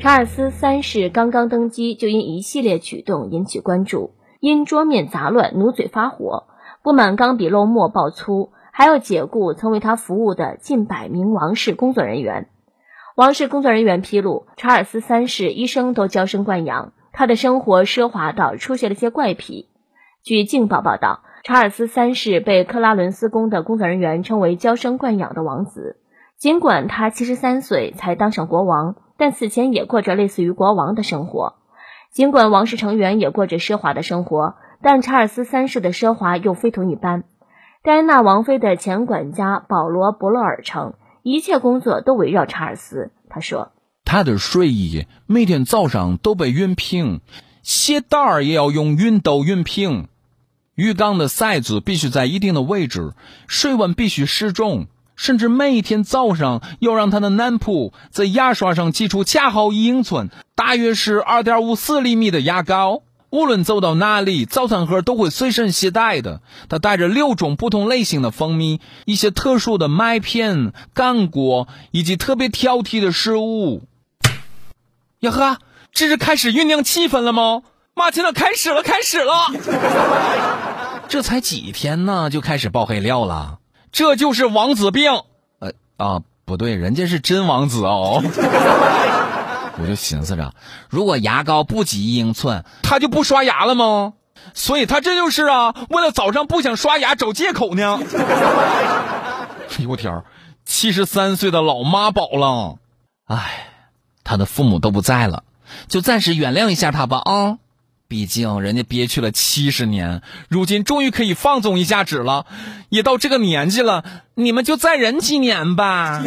查尔斯三世刚刚登基，就因一系列举动引起关注，因桌面杂乱，努嘴发火，不满钢笔漏墨爆粗，还要解雇曾为他服务的近百名王室工作人员。王室工作人员披露，查尔斯三世一生都娇生惯养，他的生活奢华到出现了些怪癖。据《镜报》报道，查尔斯三世被克拉伦斯宫的工作人员称为娇生惯养的王子，尽管他七十三岁才当上国王。但此前也过着类似于国王的生活，尽管王室成员也过着奢华的生活，但查尔斯三世的奢华又非同一般。戴安娜王妃的前管家保罗·伯勒尔称，一切工作都围绕查尔斯。他说：“他的睡衣每天早上都被熨平，鞋带儿也要用熨斗熨平，浴缸的塞子必须在一定的位置，水温必须适中。”甚至每天早上要让他的男仆在牙刷上挤出恰好一英寸，大约是二点五四厘米的牙膏。无论走到哪里，早餐盒都会随身携带的。他带着六种不同类型的蜂蜜，一些特殊的麦片、干果以及特别挑剔的食物。呀呵，这是开始酝酿气氛了吗？马奇诺，开始了，开始了！这才几天呢，就开始爆黑料了。这就是王子病，呃啊，不对，人家是真王子哦。我就寻思着，如果牙膏不挤一英寸，他就不刷牙了吗？所以他这就是啊，为了早上不想刷牙找借口呢。哎呦我天七十三岁的老妈宝了，哎，他的父母都不在了，就暂时原谅一下他吧啊。毕竟人家憋屈了七十年，如今终于可以放纵一下子了，也到这个年纪了，你们就再忍几年吧。